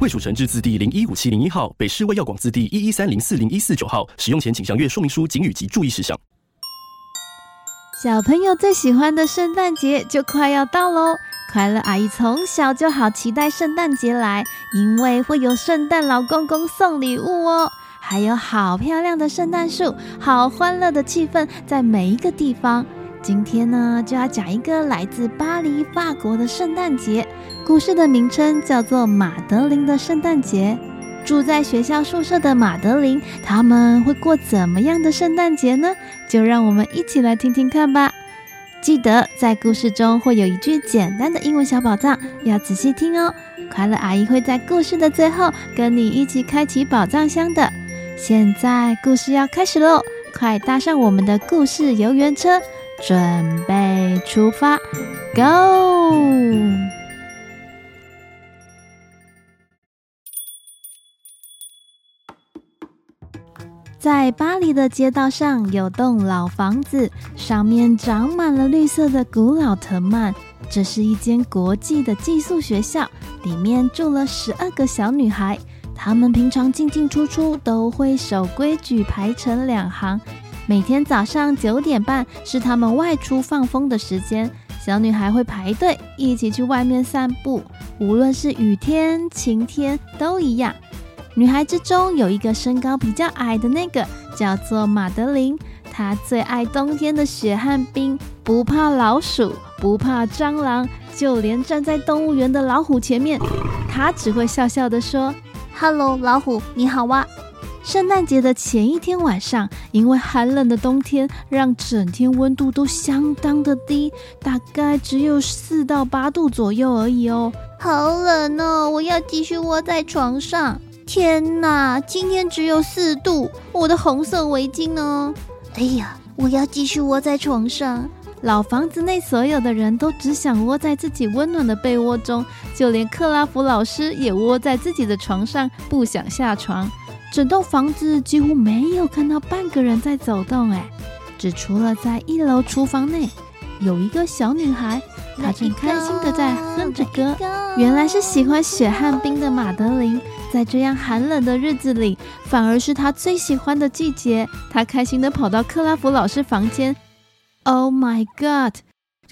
卫署成制字第零一五七零一号，北市卫药广字第一一三零四零一四九号。使用前请详阅说明书、警语及注意事项。小朋友最喜欢的圣诞节就快要到喽！快乐阿姨从小就好期待圣诞节来，因为会有圣诞老公公送礼物哦，还有好漂亮的圣诞树，好欢乐的气氛在每一个地方。今天呢，就要讲一个来自巴黎法国的圣诞节，故事的名称叫做《玛德琳的圣诞节》。住在学校宿舍的玛德琳，他们会过怎么样的圣诞节呢？就让我们一起来听听看吧。记得在故事中会有一句简单的英文小宝藏，要仔细听哦。快乐阿姨会在故事的最后跟你一起开启宝藏箱的。现在故事要开始喽，快搭上我们的故事游园车，准备出发，Go！在巴黎的街道上有栋老房子，上面长满了绿色的古老藤蔓。这是一间国际的寄宿学校，里面住了十二个小女孩。她们平常进进出出都会守规矩，排成两行。每天早上九点半是她们外出放风的时间，小女孩会排队一起去外面散步，无论是雨天、晴天都一样。女孩之中有一个身高比较矮的那个，叫做玛德琳。她最爱冬天的雪和冰，不怕老鼠，不怕蟑螂，就连站在动物园的老虎前面，她只会笑笑地说：“Hello，老虎，你好哇。”圣诞节的前一天晚上，因为寒冷的冬天，让整天温度都相当的低，大概只有四到八度左右而已哦。好冷哦，我要继续窝在床上。天哪，今天只有四度，我的红色围巾呢？哎呀，我要继续窝在床上。老房子内所有的人都只想窝在自己温暖的被窝中，就连克拉夫老师也窝在自己的床上，不想下床。整栋房子几乎没有看到半个人在走动，哎，只除了在一楼厨房内有一个小女孩，她正开心的在哼着歌。原来是喜欢雪和冰的马德琳。在这样寒冷的日子里，反而是她最喜欢的季节。她开心的跑到克拉夫老师房间。Oh my God！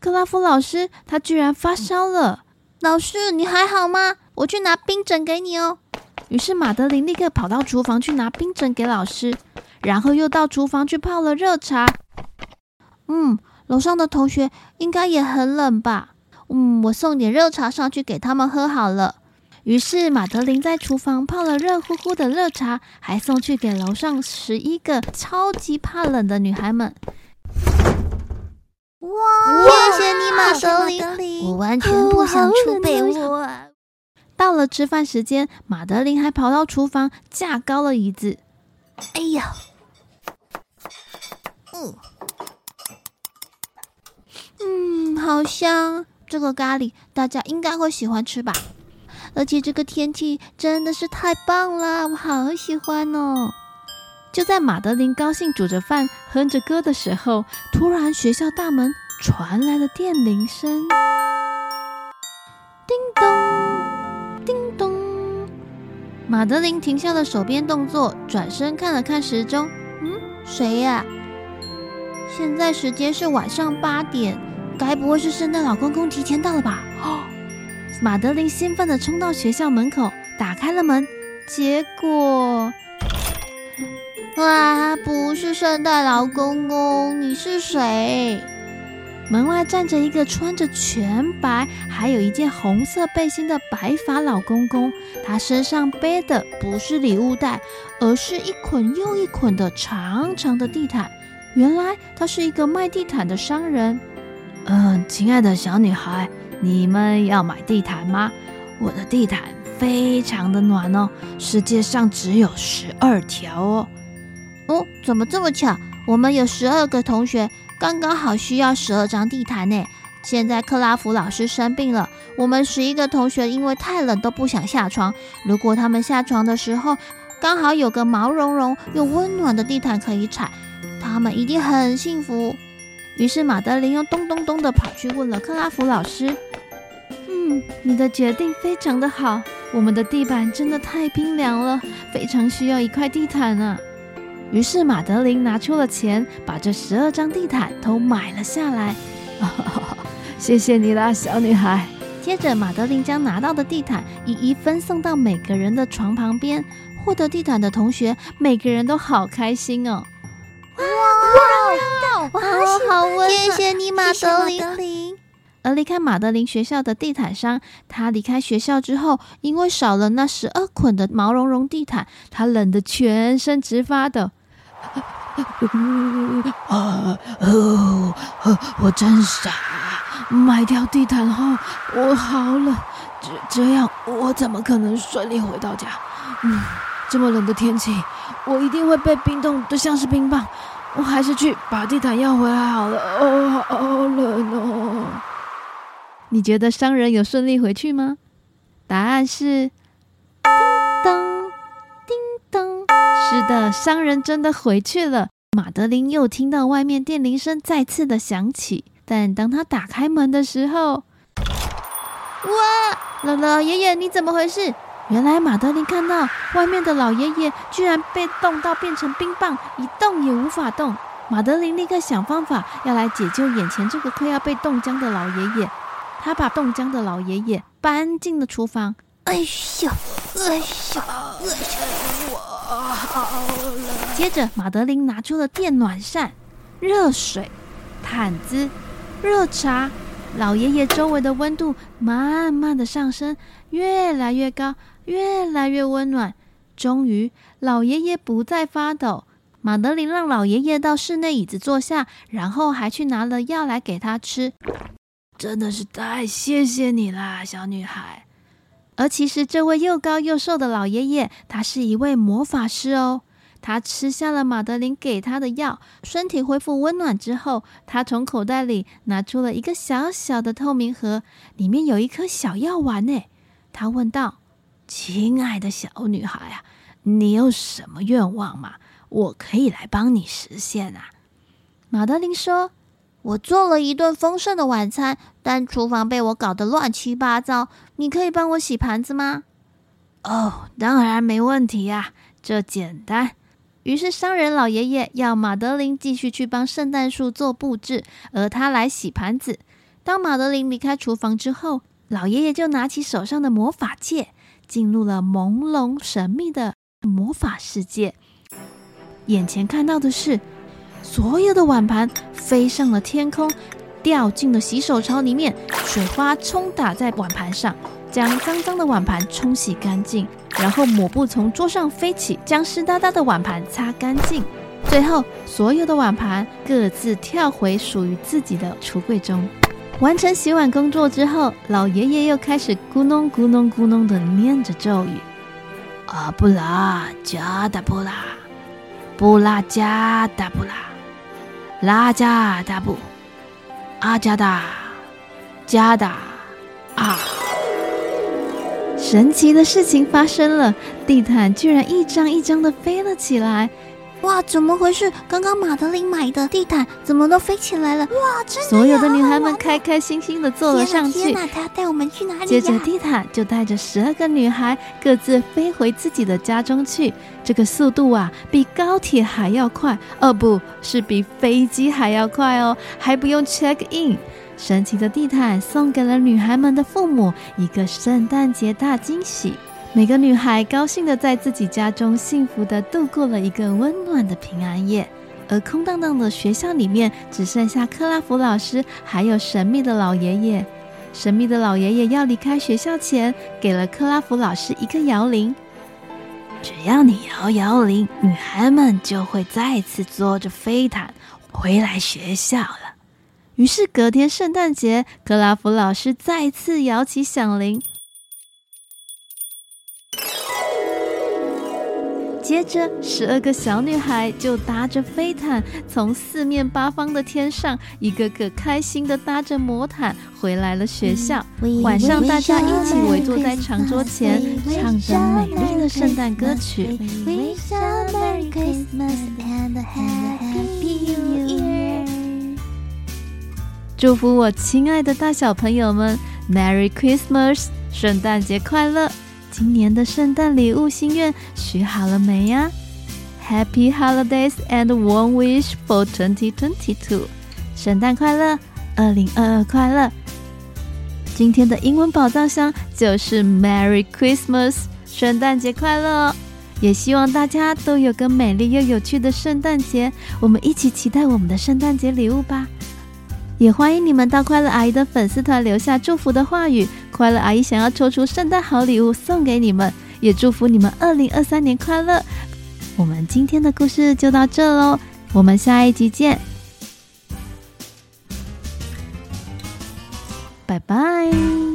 克拉夫老师，他居然发烧了。老师，你还好吗？我去拿冰枕给你哦。于是马德琳立刻跑到厨房去拿冰枕给老师，然后又到厨房去泡了热茶。嗯，楼上的同学应该也很冷吧？嗯，我送点热茶上去给他们喝好了。于是，马德琳在厨房泡了热乎乎的热茶，还送去给楼上十一个超级怕冷的女孩们。哇！谢谢你，玛德琳，德琳我完全不想出被窝。到了吃饭时间，马德琳还跑到厨房架高了椅子。哎呀！嗯嗯，好香！这个咖喱大家应该会喜欢吃吧？而且这个天气真的是太棒了，我好喜欢哦！就在马德琳高兴煮着饭、哼着歌的时候，突然学校大门传来了电铃声，玛德琳停下了手边动作，转身看了看时钟，嗯，谁呀？现在时间是晚上八点，该不会是圣诞老公公提前到了吧？哦。玛德琳兴奋地冲到学校门口，打开了门，结果，哇，不是圣诞老公公，你是谁？门外站着一个穿着全白，还有一件红色背心的白发老公公，他身上背的不是礼物袋，而是一捆又一捆的长长的地毯。原来他是一个卖地毯的商人。嗯，亲爱的小女孩。你们要买地毯吗？我的地毯非常的暖哦，世界上只有十二条哦。哦，怎么这么巧？我们有十二个同学，刚刚好需要十二张地毯呢。现在克拉夫老师生病了，我们十一个同学因为太冷都不想下床。如果他们下床的时候刚好有个毛茸茸又温暖的地毯可以踩，他们一定很幸福。于是马德琳又咚咚咚的跑去问了克拉夫老师：“嗯，你的决定非常的好，我们的地板真的太冰凉了，非常需要一块地毯啊。”于是马德琳拿出了钱，把这十二张地毯都买了下来。谢谢你啦，小女孩。接着，马德琳将拿到的地毯一一分送到每个人的床旁边。获得地毯的同学，每个人都好开心哦！哇哇哇，哇好温暖！谢谢你，马德琳。马德琳。而离开马德琳学校的地毯商，他离开学校之后，因为少了那十二捆的毛茸茸地毯，他冷得全身直发抖。啊哦，我真傻。买掉地毯后，我好冷，这这样我怎么可能顺利回到家？嗯，这么冷的天气，我一定会被冰冻得像是冰棒。我还是去把地毯要回来好了。哦，好冷哦！你觉得商人有顺利回去吗？答案是的，商人真的回去了。马德琳又听到外面电铃声再次的响起。但当他打开门的时候，哇！老老爷爷，你怎么回事？原来马德琳看到外面的老爷爷居然被冻到变成冰棒，一动也无法动。马德琳立刻想方法要来解救眼前这个快要被冻僵的老爷爷。他把冻僵的老爷爷搬进了厨房。哎呦，哎呦，哎呦，我好冷。接着，马德琳拿出了电暖扇、热水、毯子。热茶，老爷爷周围的温度慢慢的上升，越来越高，越来越温暖。终于，老爷爷不再发抖。马德琳让老爷爷到室内椅子坐下，然后还去拿了药来给他吃。真的是太谢谢你啦，小女孩。而其实，这位又高又瘦的老爷爷，他是一位魔法师哦。他吃下了马德琳给他的药，身体恢复温暖之后，他从口袋里拿出了一个小小的透明盒，里面有一颗小药丸呢。他问道：“亲爱的小女孩啊，你有什么愿望吗？我可以来帮你实现啊。”马德琳说：“我做了一顿丰盛的晚餐，但厨房被我搞得乱七八糟，你可以帮我洗盘子吗？”“哦，当然没问题呀，这简单。”于是，商人老爷爷要马德琳继续去帮圣诞树做布置，而他来洗盘子。当马德琳离开厨房之后，老爷爷就拿起手上的魔法戒，进入了朦胧神秘的魔法世界。眼前看到的是，所有的碗盘飞上了天空，掉进了洗手槽里面，水花冲打在碗盘上。将脏脏的碗盘冲洗干净，然后抹布从桌上飞起，将湿哒哒的碗盘擦干净。最后，所有的碗盘各自跳回属于自己的橱柜中。完成洗碗工作之后，老爷爷又开始咕哝咕哝咕噥地念着咒语：阿布拉加达布拉，布拉加达布拉，拉加达布，阿加达，加达，啊！神奇的事情发生了，地毯居然一张一张的飞了起来！哇，怎么回事？刚刚马德琳买的地毯怎么都飞起来了？哇，真的！所有的女孩们开开心心的坐了上去。天哪，他要带我们去哪里呀？接着，地毯就带着十二个女孩各自飞回自己的家中去。这个速度啊，比高铁还要快，哦，不是比飞机还要快哦，还不用 check in。神奇的地毯送给了女孩们的父母一个圣诞节大惊喜。每个女孩高兴的在自己家中幸福的度过了一个温暖的平安夜。而空荡荡的学校里面只剩下克拉夫老师还有神秘的老爷爷。神秘的老爷爷要离开学校前，给了克拉夫老师一个摇铃。只要你摇摇铃，女孩们就会再次坐着飞毯回来学校了。于是隔天圣诞节，克拉夫老师再次摇起响铃。接着，十二个小女孩就搭着飞毯，从四面八方的天上，一个个开心的搭着魔毯回来了学校。晚上，大家一起围坐在长桌前，唱着美丽的圣诞歌曲。祝福我亲爱的大小朋友们，Merry Christmas，圣诞节快乐！今年的圣诞礼物心愿许好了没呀？Happy holidays and one wish for 2022，圣诞快乐，二零二二快乐！今天的英文宝藏箱就是 Merry Christmas，圣诞节快乐哦！也希望大家都有个美丽又有趣的圣诞节，我们一起期待我们的圣诞节礼物吧！也欢迎你们到快乐阿姨的粉丝团留下祝福的话语，快乐阿姨想要抽出圣诞好礼物送给你们，也祝福你们二零二三年快乐。我们今天的故事就到这喽，我们下一集见，拜拜。